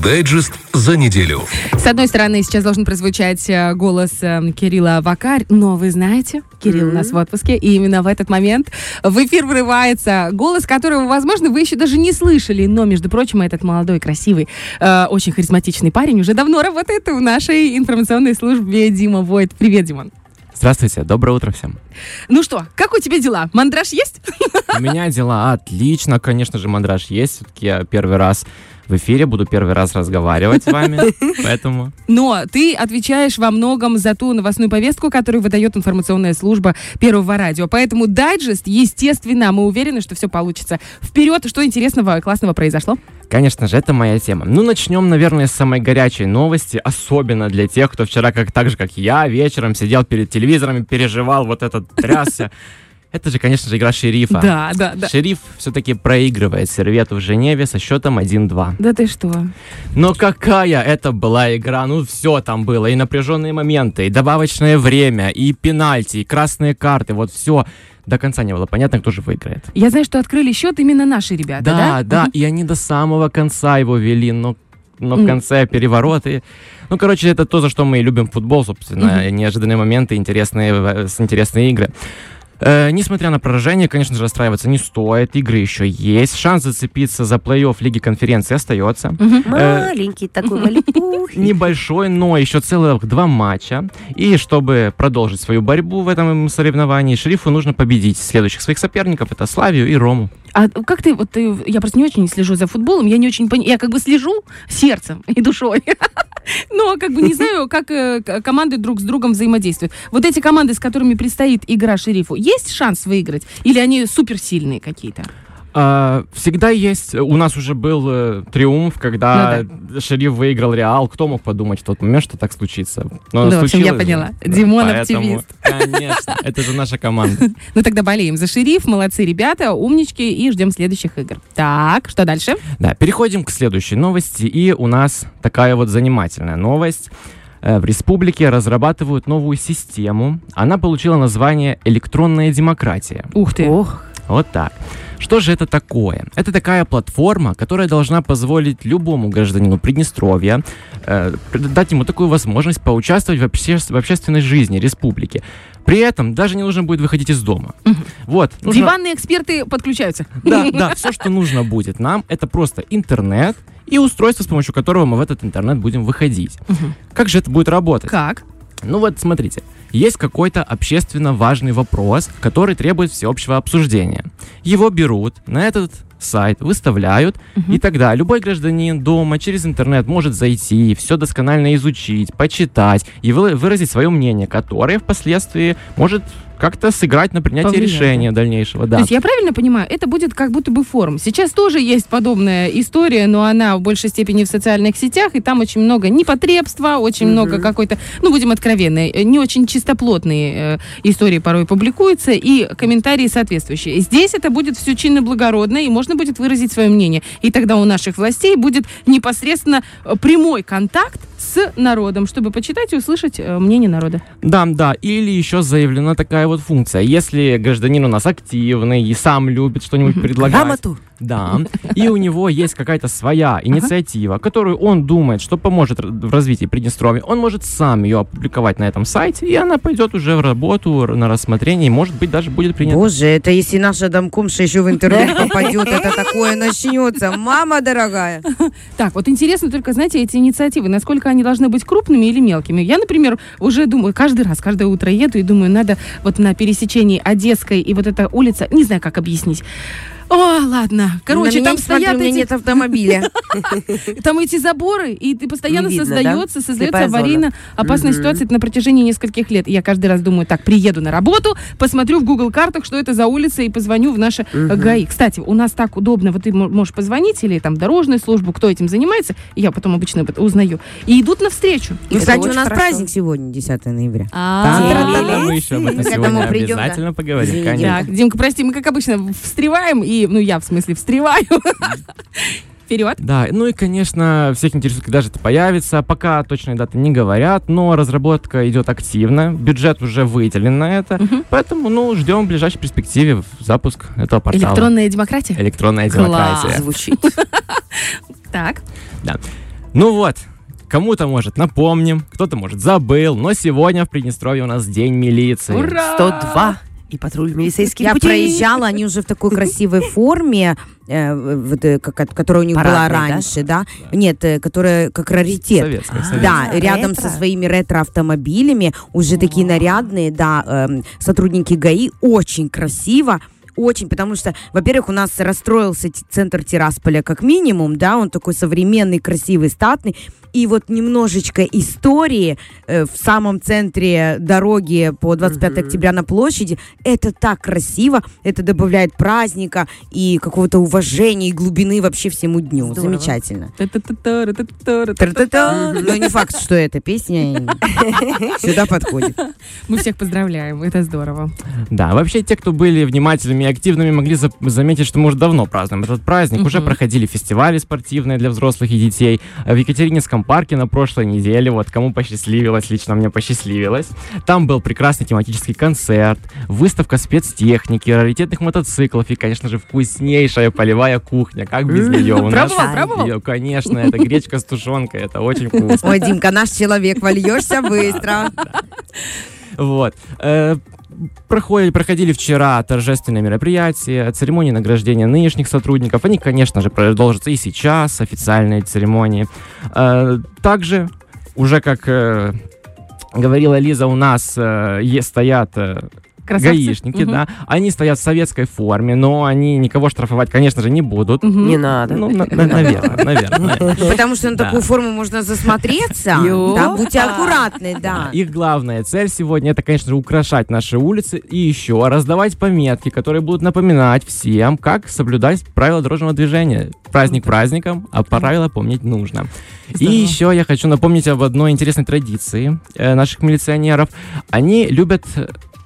Дайджест за неделю. С одной стороны, сейчас должен прозвучать э, голос э, Кирилла Вакарь, но вы знаете, Кирилл у нас в отпуске, и именно в этот момент в эфир врывается голос, которого, возможно, вы еще даже не слышали, но, между прочим, этот молодой, красивый, э, очень харизматичный парень уже давно работает в нашей информационной службе Дима Войт. Привет, Димон. Здравствуйте, доброе утро всем. Ну что, как у тебя дела? Мандраж есть? У меня дела отлично, конечно же, мандраж есть. Все-таки я первый раз в эфире, буду первый раз разговаривать с вами, поэтому... Но ты отвечаешь во многом за ту новостную повестку, которую выдает информационная служба Первого радио. Поэтому дайджест, естественно, мы уверены, что все получится. Вперед, что интересного, классного произошло? Конечно же, это моя тема. Ну, начнем, наверное, с самой горячей новости, особенно для тех, кто вчера, как так же, как я, вечером сидел перед телевизором и переживал вот этот трясся. Это же, конечно же, игра шерифа. Да, да, да. Шериф все-таки проигрывает сервету в Женеве со счетом 1-2. Да ты что? Но какая это была игра? Ну, все там было. И напряженные моменты, и добавочное время, и пенальти, и красные карты. Вот все до конца не было понятно, кто же выиграет. Я знаю, что открыли счет именно наши ребята, да? Да, да, и они до самого конца его вели, но, но в конце перевороты. Ну, короче, это то, за что мы и любим футбол, собственно. Неожиданные моменты, интересные, э, интересные игры. Э, несмотря на поражение, конечно же, расстраиваться не стоит. Игры еще есть. Шанс зацепиться за плей-офф Лиги конференции остается. Маленький такой, малипухий. Небольшой, но еще целых два матча. И чтобы продолжить свою борьбу в этом соревновании, шерифу нужно победить следующих своих соперников. Это Славию и Рому. А как ты, вот ты, я просто не очень слежу за футболом, я не очень понимаю, я как бы слежу сердцем и душой, но как бы не знаю, как э, команды друг с другом взаимодействуют. Вот эти команды, с которыми предстоит игра шерифу, есть шанс выиграть? Или они суперсильные какие-то? А, всегда есть. У нас уже был э, триумф, когда шериф выиграл Реал. Кто мог подумать в тот момент, что так случится? Но Ну, в общем, я поняла. Димон поэтому, оптимист. Конечно, это же наша команда. Ну тогда болеем за шериф, молодцы ребята, умнички, и ждем следующих игр. Так, что дальше? Да, переходим к следующей новости. И у нас такая вот занимательная новость. Э, В республике разрабатывают новую систему. Она получила название «Электронная демократия». Ух ты. Ох, Вот так. Что же это такое? Это такая платформа, которая должна позволить любому гражданину Приднестровья э, дать ему такую возможность поучаствовать в, обще- в общественной жизни республики. При этом даже не нужно будет выходить из дома. Вот. нужно- Диванные эксперты подключаются. Да, да, все, что нужно будет нам, это просто интернет и устройство, с помощью которого мы в этот интернет будем выходить. Как же это будет работать? Как? Ну вот, смотрите, есть какой-то общественно важный вопрос, который требует всеобщего обсуждения. Его берут на этот сайт, выставляют, и тогда любой гражданин дома через интернет может зайти, все досконально изучить, почитать и вы- выразить свое мнение, которое впоследствии может как-то сыграть на принятие Повлиять, решения дальнейшего. Да. То есть я правильно понимаю, это будет как будто бы форум. Сейчас тоже есть подобная история, но она в большей степени в социальных сетях, и там очень много непотребства, очень много какой-то, ну, будем откровенны, э, не очень чистоплотные э, истории порой публикуются, и комментарии соответствующие. Здесь это будет все чинно благородно, и можно будет выразить свое мнение. И тогда у наших властей будет непосредственно э, прямой контакт с народом, чтобы почитать и услышать э, мнение народа. Да, да. Или еще заявлена такая вот функция. Если гражданин у нас активный и сам любит что-нибудь предлагать. грамоту. Да. И у него есть какая-то своя инициатива, которую он думает, что поможет в развитии Приднестровья. Он может сам ее опубликовать на этом сайте, и она пойдет уже в работу, на рассмотрение, и, может быть, даже будет принята. Боже, это если наша домкомша еще в интернет попадет, это такое начнется. Мама дорогая. Так, вот интересно только, знаете, эти инициативы, насколько они должны быть крупными или мелкими. Я, например, уже думаю, каждый раз, каждое утро еду и думаю, надо вот на пересечении Одесской и вот эта улица, не знаю, как объяснить. О, ладно. Короче, там не смотри, стоят меня эти, нет автомобиля. там эти заборы, и ты постоянно видно, создается, да? создается аварийно опасная ситуация на протяжении нескольких лет. И Я каждый раз думаю, так, приеду на работу, посмотрю в Google картах, что это за улица, и позвоню в наше э, ГАИ. Кстати, у нас так удобно, вот ты мо- можешь позвонить, или там дорожную службу, кто этим занимается, я потом обычно узнаю, и идут навстречу. Это Кстати, у нас хорошо. праздник сегодня, 10 ноября. А. Мы еще об этом сегодня да. обязательно поговорим, конечно. Так, Димка, прости, мы, как обычно, встреваем, и, ну, я, в смысле, встреваю. Вперед. Да, ну и, конечно, всех интересует, когда же это появится. Пока точной даты не говорят, но разработка идет активно, бюджет уже выделен на это, поэтому, ну, ждем в ближайшей перспективе в запуск этого портала. Электронная демократия? Электронная Класс. демократия. Звучит. Так. Ну вот, кому-то, может, напомним, кто-то, может, забыл, но сегодня в Приднестровье у нас День милиции. Ура! 102 и патруль милицейских Я путей. проезжала, они уже в такой красивой форме, э, вот, э, которая у них была да? раньше, да? Нет, э, которая как раритет. Советская, советская. Да, А, рядом ретро. со своими ретро-автомобилями, уже такие нарядные, да, эм, сотрудники ГАИ, очень красиво, очень, потому что, во-первых, у нас расстроился центр Тирасполя как минимум, да, он такой современный, красивый, статный, и вот немножечко истории э, в самом центре дороги по 25 октября на площади, это так красиво, это добавляет праздника и какого-то уважения и глубины вообще всему дню. Здорово. Замечательно. Но не факт, что эта песня сюда подходит. Мы всех поздравляем, это здорово. Да, вообще те, кто были внимательными и активными, могли за- заметить, что мы уже давно празднуем этот праздник. Уже Мгм. проходили фестивали спортивные для взрослых и детей. В Екатерининском парке на прошлой неделе, вот кому посчастливилось, лично мне посчастливилось. Там был прекрасный тематический концерт, выставка спецтехники, раритетных мотоциклов и, конечно же, вкуснейшая полевая кухня. Как без нее у нас? Пробовал, пробовал? Конечно, это гречка с тушенкой, это очень вкусно. Ой, Димка, наш человек, вольешься быстро. Вот. Проходили, проходили вчера торжественные мероприятия, церемонии награждения нынешних сотрудников. Они, конечно же, продолжатся и сейчас, официальные церемонии. Э, также, уже как э, говорила Лиза, у нас э, стоят Красавцы. гаишники, Мгм. да. Они стоят в советской форме, но они никого штрафовать, конечно же, не будут. Мгм. Не надо. Ну, на- на- наверное, наверное. Потому что на такую форму можно засмотреться. Да, будьте аккуратны, да. Их главная цель сегодня это, конечно же, украшать наши улицы и еще раздавать пометки, которые будут напоминать всем, как соблюдать правила дорожного движения. Праздник праздником, а правила помнить нужно. И еще я хочу напомнить об одной интересной традиции э, наших милиционеров. Они любят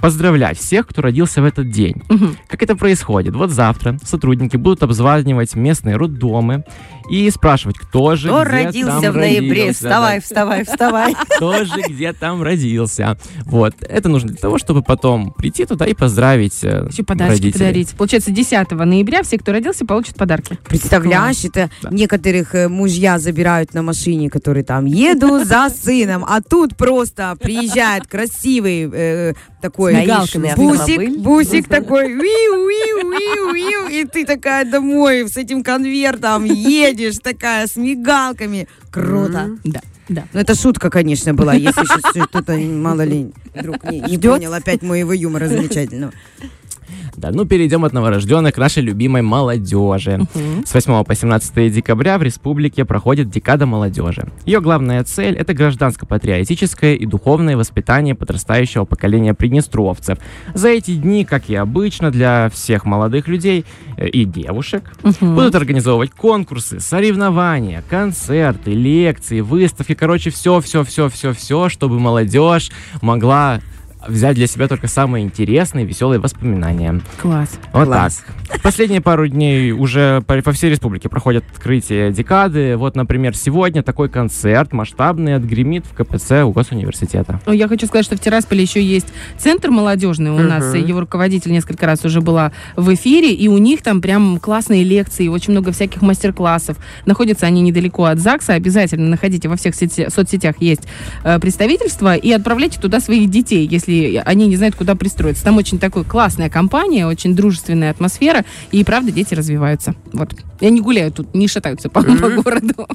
поздравлять всех, кто родился в этот день. Мгм. Как это происходит? Вот завтра сотрудники будут обзванивать местные роддомы и спрашивать, кто же Кто где родился там в ноябре? родился. Вставай, вставай, вставай. Кто же где там родился. Вот. Это нужно для того, чтобы потом прийти туда и поздравить э, Еще подарочки родителей. подарить. Получается, 10 ноября все, кто родился, получат подарки. Представляешь, это Да. некоторых э, мужья забирают на машине, которые там еду за сыном, а тут просто приезжает красивый э, такой С мигалками бусик, бусик такой, виу, виу, виу, виу, и ты такая домой с этим конвертом едешь, такая с мигалками. Круто. Да, да. Ну, это шутка, конечно, была, если сейчас кто-то, мало ли, вдруг не, не понял опять моего юмора замечательного. Да, ну перейдем от новорожденных к нашей любимой молодежи. Мгм. С 8 по 17 декабря в республике проходит Декада молодежи. Ее главная цель – это гражданско-патриотическое и духовное воспитание подрастающего поколения приднестровцев. За эти дни, как и обычно для всех молодых людей э, и девушек, Мгм. Будут организовывать конкурсы, соревнования, концерты, лекции, выставки, короче, все, все, все, все, все, чтобы молодежь могла взять для себя только самые интересные, веселые воспоминания. Класс. Вот Класс. так. Последние пару дней уже по, по всей республике проходят открытие декады. Вот, например, сегодня такой концерт масштабный отгремит в КПЦ у Госуниверситета. Я хочу сказать, что в Тирасполе еще есть центр молодежный. У нас Мгм. его руководитель несколько раз уже была в эфире, и у них там прям классные лекции, очень много всяких мастер-классов. Находятся они недалеко от ЗАГСа. Обязательно находите во всех сети- соцсетях есть э, представительство и отправляйте туда своих детей, если они не знают, куда пристроиться. Там очень такой классная компания, очень дружественная атмосфера, и правда дети развиваются. Вот. И они гуляют тут, не шатаются по, по городу.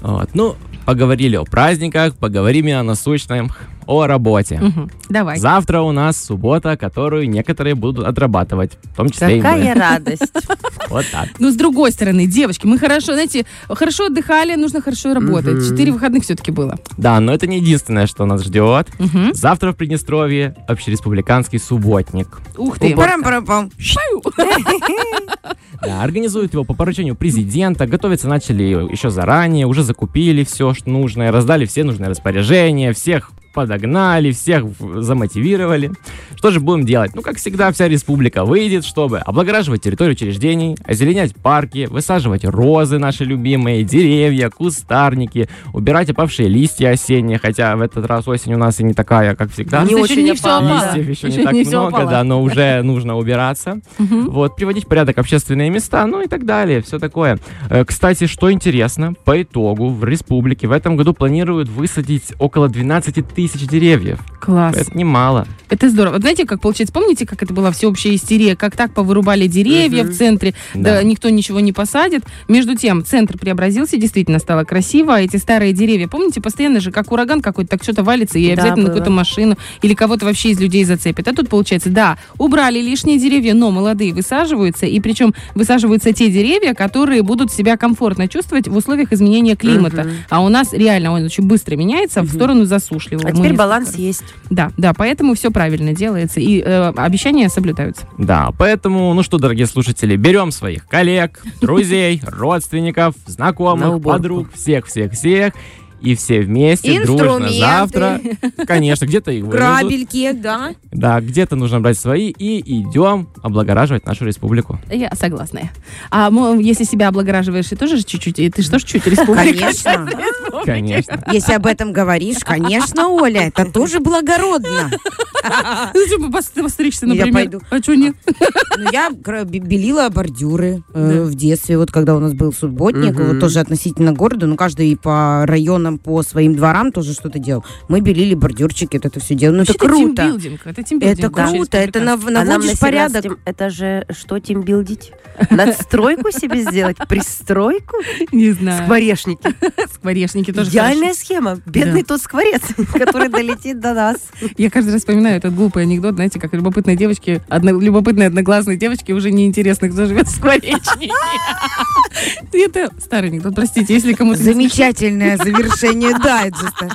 Вот. Ну, поговорили о праздниках, поговорим и о насущном, о работе. Мгм. Давай. Завтра у нас суббота, которую некоторые будут отрабатывать, в том числе и Какая мы. радость. Вот так. Ну, с другой стороны, девочки, мы хорошо, знаете, хорошо отдыхали, нужно хорошо и работать. Четыре выходных все-таки было. Да, но это не единственное, что нас ждет. Завтра в Приднестровье общереспубликанский субботник. Ух ты. Да, организуют его по поручению президента. Готовиться начали еще заранее, уже закупили все, что нужное, раздали все нужные распоряжения, всех подогнали, всех замотивировали. Что же будем делать? Ну, как всегда, вся республика выйдет, чтобы облагораживать территорию учреждений, озеленять парки, высаживать розы наши любимые, деревья, кустарники, убирать опавшие листья осенние, хотя в этот раз осень у нас и не такая, как всегда. Не Еще очень не всё опало. Листьев еще, Еще не так не много, опало. да, но уже нужно убираться. Вот, приводить в порядок общественные места, ну и так далее, все такое. Э, Кстати, что интересно, по итогу в республике в этом году планируют высадить около 12 тысяч деревьев. Класс. Это немало. Это здорово. Вот знаете, как получается, помните, как это была всеобщая истерия, как так повырубали деревья в центре, да. Да. никто ничего не посадит. Между тем, центр преобразился, действительно стало красиво, а эти старые деревья, помните, постоянно же, как ураган какой-то, так что-то валится, и Да, обязательно какую-то машину или кого-то вообще из людей зацепит. А тут получается, да, убрали лишние деревья, но молодые высаживаются, и причем высаживаются те деревья, которые будут себя комфортно чувствовать в условиях изменения климата. Мгм. А у нас реально он очень быстро меняется в сторону засушливого. Мы теперь несколько баланс есть. да, да, поэтому все правильно делается, и э, обещания соблюдаются. Да, поэтому, ну что, дорогие слушатели, берем своих коллег, друзей, родственников, На знакомых, подруг, всех-всех-всех, и все вместе, дружно, завтра. Конечно, где-то их. Грабельки, да. Да, где-то нужно брать свои, и идем облагораживать нашу республику. Я согласна. А если себя облагораживаешь, и тоже чуть-чуть, и ты что ж чуть республика? Конечно. Конечно. Если об этом говоришь, конечно, Оля, это тоже благородно. Бы пос- постричься, Я например? пойду. А что нет? Ну, я белила бордюры э, в детстве, вот когда у нас был субботник, вот тоже относительно города, ну, каждый по районам, по своим дворам тоже что-то делал. Мы белили бордюрчики, вот это все делали. Ну, это круто. тимбилдинг, Это тимбилдинг. Это круто, это А наводишь на порядок. 17-м Это же что тимбилдить? Надстройку себе сделать? Пристройку? Не знаю. Скворечники. Скворечники тоже Идеальная схема. Бедный Да. тот скворец, который долетит до нас. хорошо. Я каждый раз вспоминаю этот глупый анекдот, знаете, как любопытной девочки, одно, любопытной одноглазной девочке уже неинтересно, кто живет в скворечнике. Это старый анекдот, простите, если кому-то... Замечательное завершение дайджеста.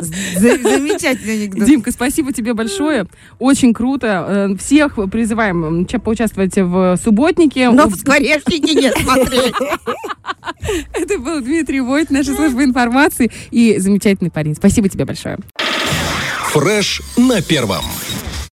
За- Замечательный анекдот. Димка, спасибо тебе большое. Очень круто. Э, Всех призываем поучаствовать в субботнике. Но в скворечнике не смотреть. Это был Дмитрий Войт, наша служба информации и замечательный парень. Спасибо тебе большое. Фреш на первом.